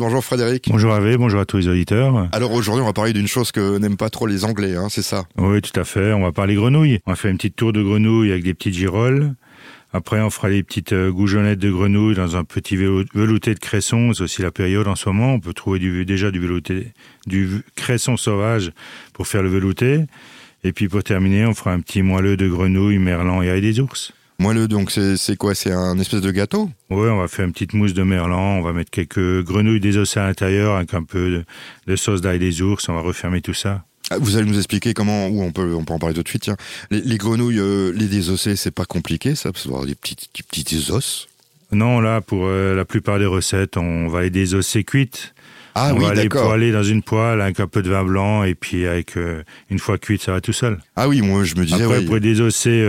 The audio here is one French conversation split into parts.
Bonjour Frédéric. Bonjour Hervé, bonjour à tous les auditeurs. Alors aujourd'hui, on va parler d'une chose que n'aiment pas trop les Anglais, hein, c'est ça? Oui, tout à fait. On va parler grenouilles. On va faire une petite tour de grenouilles avec des petites girolles. Après, on fera les petites euh, goujonnettes de grenouilles dans un petit velouté de cresson. C'est aussi la période en ce moment. On peut trouver du, déjà du velouté, du cresson sauvage pour faire le velouté. Et puis pour terminer, on fera un petit moelleux de grenouilles, merlan et des ours. Moelleux, donc c'est quoi? C'est un espèce de gâteau? Oui, on va faire une petite mousse de merlan, on va mettre quelques grenouilles désossées à l'intérieur avec un peu de, sauce d'ail des ours, on va refermer tout ça. Ah, vous allez nous expliquer comment, ou on peut, on peut en parler tout de suite. Tiens. Les, grenouilles, euh, les désossées, c'est pas compliqué, ça, parce avoir des petites, des petites os? Non, là, pour euh, la plupart des recettes, on va les désosser cuites. Ah on oui, va les poêler dans une poêle avec un peu de vin blanc et puis avec euh, une fois cuite, ça va tout seul. Ah oui, moi je me disais. Après, pour les désosser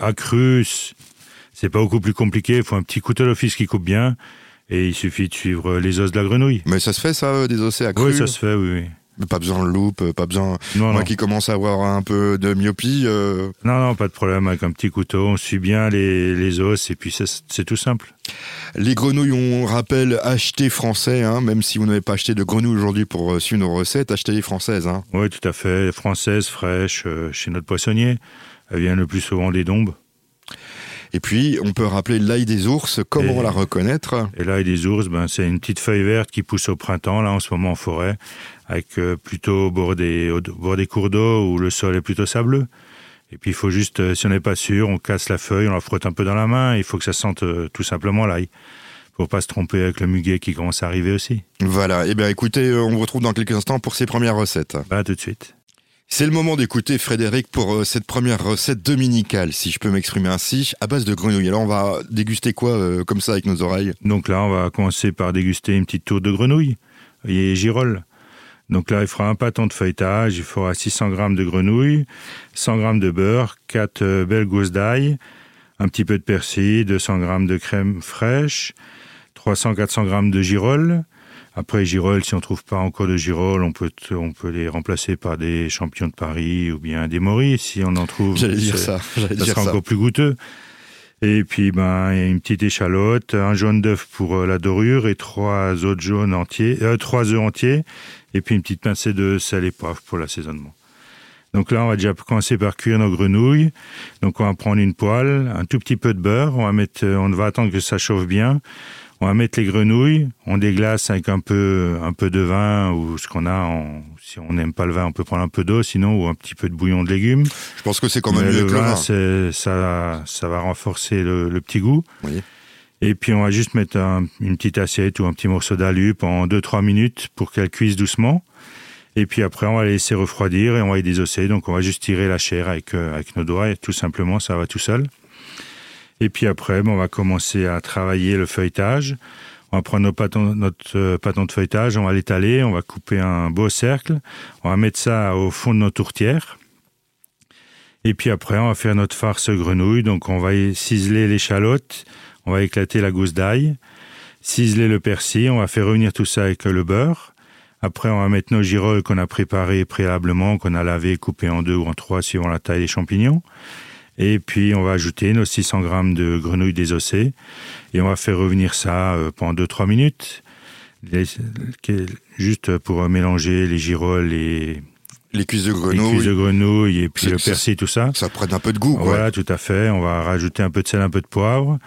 à cru, c'est pas beaucoup plus compliqué. Il faut un petit couteau d'office qui coupe bien. Et il suffit de suivre les os de la grenouille. Mais ça se fait, ça, euh, des os à Oui, ça se fait, oui. Pas besoin de loupe, pas besoin. Non, Moi qui commence à avoir un peu de myopie. Euh. Non, non, pas de problème. Avec un petit couteau, on suit bien les, les os et puis c'est tout simple. Les grenouilles, on rappelle, acheter français, hein, même si vous n'avez pas acheté de grenouilles aujourd'hui pour euh, suivre nos recettes, achetez les françaises. Hein. Oui, tout à fait. Françaises, fraîches, chez notre poissonnier. Elle vient le plus souvent des dombes. Et puis, on peut rappeler l'ail des ours. Comment la reconnaître Et l'ail des ours, ben, c'est une petite feuille verte qui pousse au printemps, là, en ce moment en forêt, avec euh, plutôt au bord, des, au bord des cours d'eau où le sol est plutôt sableux. Et puis, il faut juste, euh, si on n'est pas sûr, on casse la feuille, on la frotte un peu dans la main. il faut que ça sente euh, tout simplement l'ail. Faut pas se tromper avec le muguet qui commence à arriver aussi. Voilà. Eh bien, écoutez, on vous retrouve dans quelques instants pour ces premières recettes. Bah, tout de suite. C'est le moment d'écouter Frédéric pour euh, cette première recette dominicale, si je peux m'exprimer ainsi, à base de grenouilles. Alors on va déguster quoi euh, comme ça avec nos oreilles? Donc là, on va commencer par déguster une petite tour de grenouille et girolles. Donc là, il fera un pâton de feuilletage, il fera 600 g de grenouille, 100 g de beurre, 4 euh, belles gousses d'ail, un petit peu de persil, 200 g de crème fraîche, 300-400 g de girolles, après, girolles, si on trouve pas encore de girolles, on peut, on peut les remplacer par des champions de Paris ou bien des Maurice, si on en trouve. J'allais dire ça. Ça sera encore plus goûteux. Et puis, ben, une petite échalote, un jaune d'œuf pour euh, la dorure et trois autres jaunes entiers, euh, trois œufs entiers, et puis une petite pincée de sel et poivre pour l'assaisonnement. Donc là, on va déjà commencer par cuire nos grenouilles. Donc on va prendre une poêle, un tout petit peu de beurre, on va mettre, on va attendre que ça chauffe bien. On va mettre les grenouilles, on déglace avec un peu, un peu de vin ou ce qu'on a. En, si on n'aime pas le vin, on peut prendre un peu d'eau, sinon ou un petit peu de bouillon de légumes. Je pense que c'est quand même mieux que le vin. Ça, ça va renforcer le, petit goût. Et puis on va juste mettre une petite assiette ou un petit morceau d'alu pendant 2-3 minutes pour qu'elle cuise doucement. Et puis après, on va la laisser refroidir et on va y désosser. Donc on va juste tirer la chair avec, euh, avec nos doigts et tout simplement, ça va tout seul. Et puis après, on va commencer à travailler le feuilletage. On va prendre notre euh, pâton de feuilletage, on va l'étaler, on va couper un beau cercle, on va mettre ça au fond de nos tourtières. Et puis après, on va faire notre farce grenouille. Donc on va ciseler l'échalote, on va éclater la gousse d'ail, ciseler le persil, on va faire revenir tout ça avec le beurre. Après, on va mettre nos girolles qu'on a préparées préalablement, qu'on a lavées, coupées en deux ou en trois suivant la taille des champignons. Et puis, on va ajouter nos 600 grammes de grenouilles désossées. Et on va faire revenir ça euh, pendant 2-3 minutes. juste pour mélanger les girolles et les cuisses de grenouille, les cuisses de grenouille et puis le persil, tout ça. Ça prenne un peu de goût. Quoi. Voilà, tout à fait. On va rajouter un peu de sel, un peu de poivre.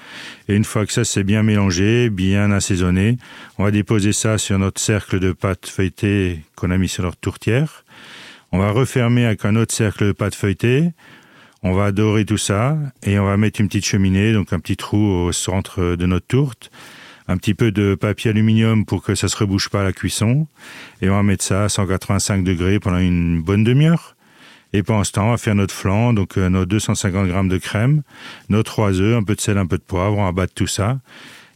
Et une fois que ça c'est bien mélangé, bien assaisonné, on va déposer ça sur notre cercle de pâte feuilletée qu'on a mis sur notre tourtière. On va refermer avec un autre cercle de pâte feuilletée. On va dorer tout ça et on va mettre une petite cheminée, donc un petit trou au centre de notre tourte, un petit peu de papier aluminium pour que ça se rebouche pas à la cuisson et on va mettre ça à 185 degrés pendant une bonne demi-heure. Et pendant ce temps, on va faire notre flan, donc euh, nos 250 grammes de crème, nos trois œufs, un peu de sel, un peu de poivre, on va battre tout ça.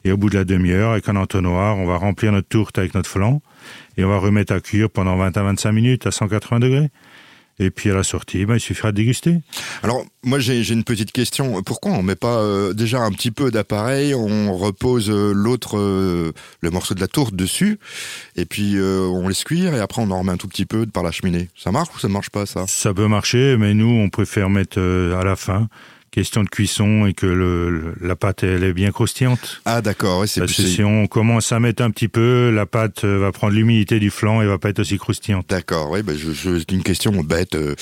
Et au bout de la demi-heure, avec un entonnoir, on va remplir notre tourte avec notre flan et on va remettre à cuire pendant 20 à 25 minutes à 180 degrés. Et puis à la sortie, ben, il suffira de déguster. Alors moi j'ai une petite question. Pourquoi on met pas euh, déjà un petit peu d'appareil, on repose euh, l'autre, euh, le morceau de la tourte dessus, et puis on laisse cuire et après on en remet un tout petit peu par la cheminée. Ça marche ou ça ne marche pas ça? Ça peut marcher, mais nous on préfère mettre à la fin question de cuisson et que le, la pâte elle est bien croustillante. Ah d'accord, ouais, c'est Parce que si on commence à mettre un petit peu, la pâte euh, va prendre l'humidité du flanc et va pas être aussi croustillante. D'accord, oui, bah je, je, c'est une question bête, euh,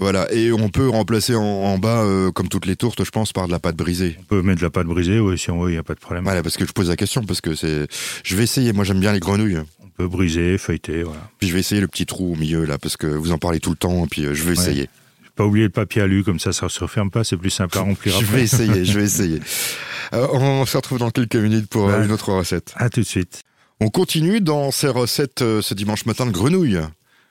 voilà. Et on peut remplacer en, en bas, euh, comme toutes les tourtes, je pense, par de la pâte brisée. On peut mettre de la pâte brisée, oui, si on veut, il n'y a pas de problème. Voilà, parce que je pose la question, parce que c'est, je vais essayer. Moi, j'aime bien les grenouilles. On peut briser, feuilleter, voilà. Puis je vais essayer le petit trou au milieu là, parce que vous en parlez tout le temps, et puis je vais essayer. Pas oublier le papier alu, comme ça, ça ne se referme pas, c'est plus simple à remplir. je vais essayer, je vais essayer. Euh, on se retrouve dans quelques minutes pour ouais. une autre recette. À tout de suite. On continue dans ces recettes euh, ce dimanche matin de grenouilles.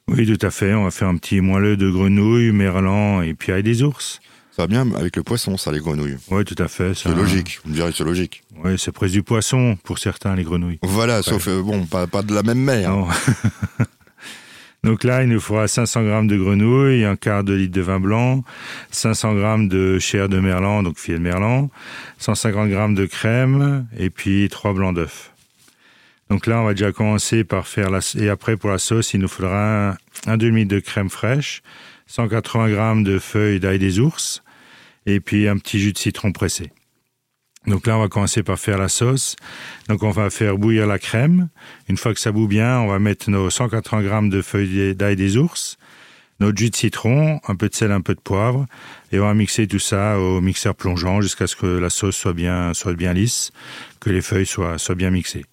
Oui, tout à fait. On va faire un petit moelleux de grenouilles, merlan et puis avec des ours. Ça va bien avec le poisson, ça, les grenouilles. Oui, tout à fait. C'est logique. Vous me direz, c'est logique. Oui, c'est presque du poisson pour certains, les grenouilles. Voilà, ouais. sauf, euh, bon, pas, pas de la même mer. Non. Donc là, il nous faudra 500 grammes de grenouilles, un quart de litre de vin blanc, 500 grammes de chair de merlan, donc filet de merlan, 150 grammes de crème et puis trois blancs d'œufs. Donc là, on va déjà commencer par faire la... Et après, pour la sauce, il nous faudra un, un demi de crème fraîche, 180 grammes de feuilles d'ail des ours et puis un petit jus de citron pressé. Donc là, on va commencer par faire la sauce. Donc on va faire bouillir la crème. Une fois que ça bout bien, on va mettre nos 180 grammes de feuilles d'ail des ours, notre jus de citron, un peu de sel, un peu de poivre, et on va mixer tout ça au mixeur plongeant jusqu'à ce que la sauce soit bien, soit bien lisse, que les feuilles soient, soient bien mixées.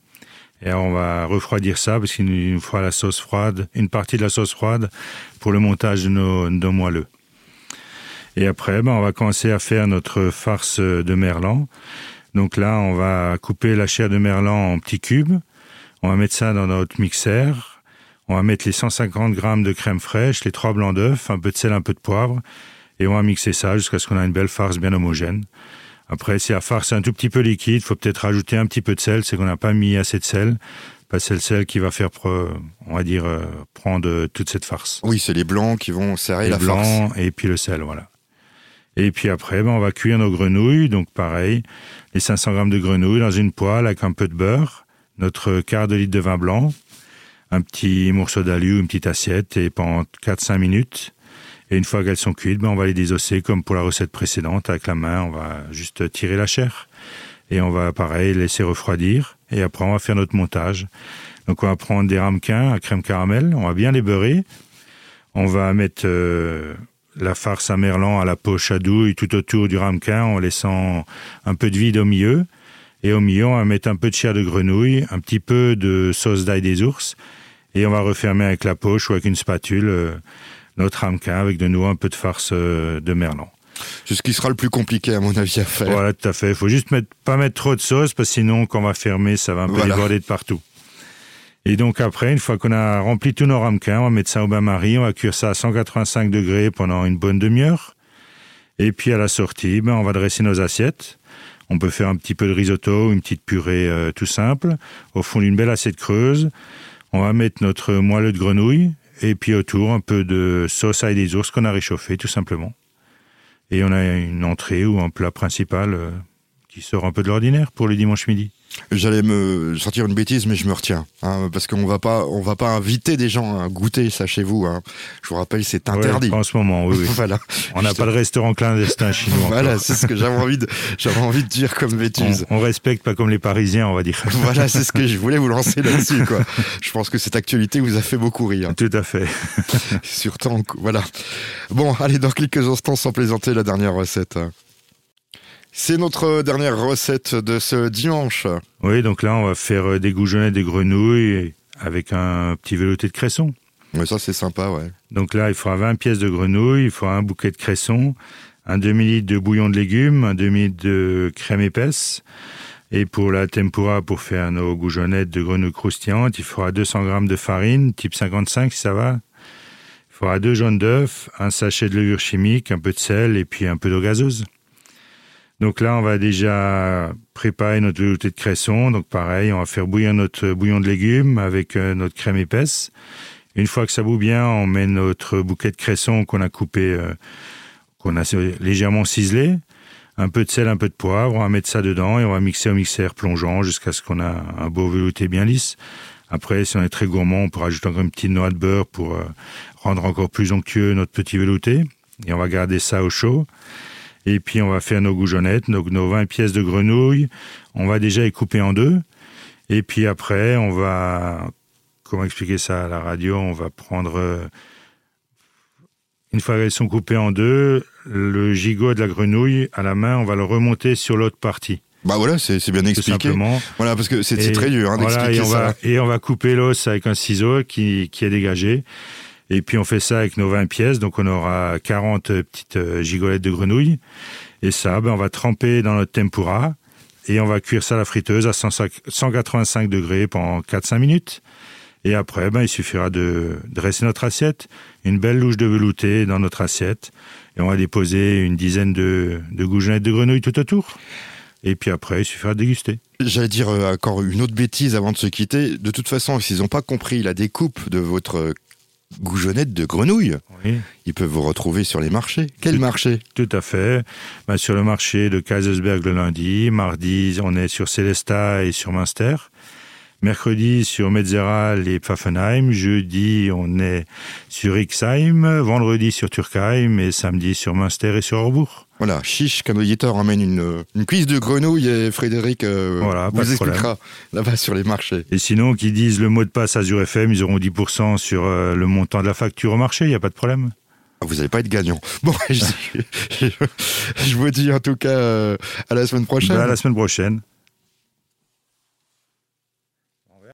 Et on va refroidir ça parce qu'il nous fera la sauce froide, une partie de la sauce froide pour le montage de nos, de nos moelleux. Et après, ben, on va commencer à faire notre farce de merlan. Donc là, on va couper la chair de merlan en petits cubes. On va mettre ça dans notre mixeur. On va mettre les 150 grammes de crème fraîche, les trois blancs d'œufs, un peu de sel, un peu de poivre. Et on va mixer ça jusqu'à ce qu'on ait une belle farce bien homogène. Après, si la farce est un tout petit peu liquide, il faut peut-être rajouter un petit peu de sel. C'est qu'on n'a pas mis assez de sel. C'est le sel qui va faire, on va dire, prendre toute cette farce. Oui, c'est les blancs qui vont serrer les la blancs farce. et puis le sel, voilà. Et puis après, ben, on va cuire nos grenouilles. Donc pareil, les 500 grammes de grenouilles dans une poêle avec un peu de beurre, notre quart de litre de vin blanc, un petit morceau d'alu, une petite assiette, et pendant 4-5 minutes. Et une fois qu'elles sont cuites, ben, on va les désosser comme pour la recette précédente. Avec la main, on va juste tirer la chair. Et on va, pareil, laisser refroidir. Et après, on va faire notre montage. Donc on va prendre des ramequins à crème caramel. On va bien les beurrer. On va mettre... Euh, la farce à merlan à la poche à douille tout autour du ramequin en laissant un peu de vide au milieu. Et au milieu, on va mettre un peu de chair de grenouille, un petit peu de sauce d'ail des ours. Et on va refermer avec la poche ou avec une spatule euh, notre ramequin avec de nouveau un peu de farce euh, de merlan. C'est ce qui sera le plus compliqué à mon avis à faire. Voilà, tout à fait. Il faut juste mettre, pas mettre trop de sauce parce que sinon, quand on va fermer, ça va un peu voilà. déborder de partout. Et donc après, une fois qu'on a rempli tous nos ramequins, on va mettre ça au bain-marie, on va cuire ça à 185 degrés pendant une bonne demi-heure. Et puis à la sortie, ben, on va dresser nos assiettes. On peut faire un petit peu de risotto, une petite purée euh, tout simple, au fond d'une belle assiette creuse. On va mettre notre moelleux de grenouille et puis autour un peu de sauce ail des ours qu'on a réchauffé tout simplement. Et on a une entrée ou un plat principal euh, qui sort un peu de l'ordinaire pour le dimanche midi. J'allais me sortir une bêtise, mais je me retiens, hein, parce qu'on va pas, on va pas inviter des gens à goûter ça chez vous. Hein. Je vous rappelle, c'est interdit. Ouais, en ce moment, oui. oui. voilà. On n'a pas de restaurant clandestin chinois. voilà, c'est ce que j'avais envie de, j'avais envie de dire comme bêtise. On, on, respecte pas comme les Parisiens, on va dire. voilà, c'est ce que je voulais vous lancer là-dessus, quoi. Je pense que cette actualité vous a fait beaucoup rire. Tout à fait. Surtout, voilà. Bon, allez, dans quelques instants, sans plaisanter, la dernière recette. C'est notre dernière recette de ce dimanche. Oui, donc là, on va faire des goujonnets, des grenouilles avec un petit velouté de cresson. Oui, ça, c'est sympa, ouais. Donc là, il faudra 20 pièces de grenouilles, il faudra un bouquet de cresson, un demi-litre de bouillon de légumes, un demi-litre de crème épaisse. Et pour la tempura, pour faire nos goujonnettes de grenouilles croustillantes, il faudra 200 grammes de farine, type 55 si ça va. Il faudra deux jaunes d'œufs, un sachet de levure chimique, un peu de sel et puis un peu d'eau gazeuse. Donc là, on va déjà préparer notre velouté de cresson. Donc pareil, on va faire bouillir notre bouillon de légumes avec euh, notre crème épaisse. Une fois que ça bout bien, on met notre bouquet de cresson qu'on a coupé, euh, qu'on a légèrement ciselé. Un peu de sel, un peu de poivre. On va mettre ça dedans et on va mixer au mixeur plongeant jusqu'à ce qu'on a un beau velouté bien lisse. Après, si on est très gourmand, on peut rajouter encore une petite noix de beurre pour euh, rendre encore plus onctueux notre petit velouté. Et on va garder ça au chaud. Et puis on va faire nos goujonnettes, nos, nos 20 pièces de grenouilles. On va déjà les couper en deux. Et puis après, on va, comment expliquer ça à la radio? On va prendre, euh, une fois qu'elles sont coupées en deux, le gigot de la grenouille à la main, on va le remonter sur l'autre partie. Bah voilà, c'est bien expliqué. Simplement. Voilà, parce que c'est très dur hein, voilà, d'expliquer ça. Va, et on va couper l'os avec un ciseau qui, qui est dégagé. Et puis on fait ça avec nos 20 pièces, donc on aura 40 petites euh, gigolettes de grenouille. Et ça, ben, on va tremper dans notre tempura et on va cuire ça à la friteuse à 185 degrés pendant 4-5 minutes. Et après, ben, il suffira de dresser notre assiette, une belle louche de velouté dans notre assiette, et on va déposer une dizaine de, de de grenouille tout autour. Et puis après, il suffira de déguster. J'allais dire euh, encore une autre bêtise avant de se quitter. De toute façon, s'ils n'ont pas compris la découpe de votre goujonnette de grenouille, oui. ils peuvent vous retrouver sur les marchés. Quel marché? Tout à fait. Ben, sur le marché de Kaisersberg le lundi. Mardi, on est sur Célesta et sur Münster. Mercredi sur Metzeral et Pfaffenheim. Jeudi, on est sur Ixheim. Vendredi sur Turkheim. Et samedi sur Münster et sur Orbourg. Voilà, chiche auditeur emmène une, une cuisse de grenouille et Frédéric euh, voilà, vous expliquera là-bas sur les marchés. Et sinon, qu'ils disent le mot de passe Azure FM, ils auront 10% sur euh, le montant de la facture au marché, il n'y a pas de problème. Ah, vous n'allez pas être gagnant. Bon, je, je, je, vous dis en tout cas euh, à la semaine prochaine. Ben à la semaine prochaine.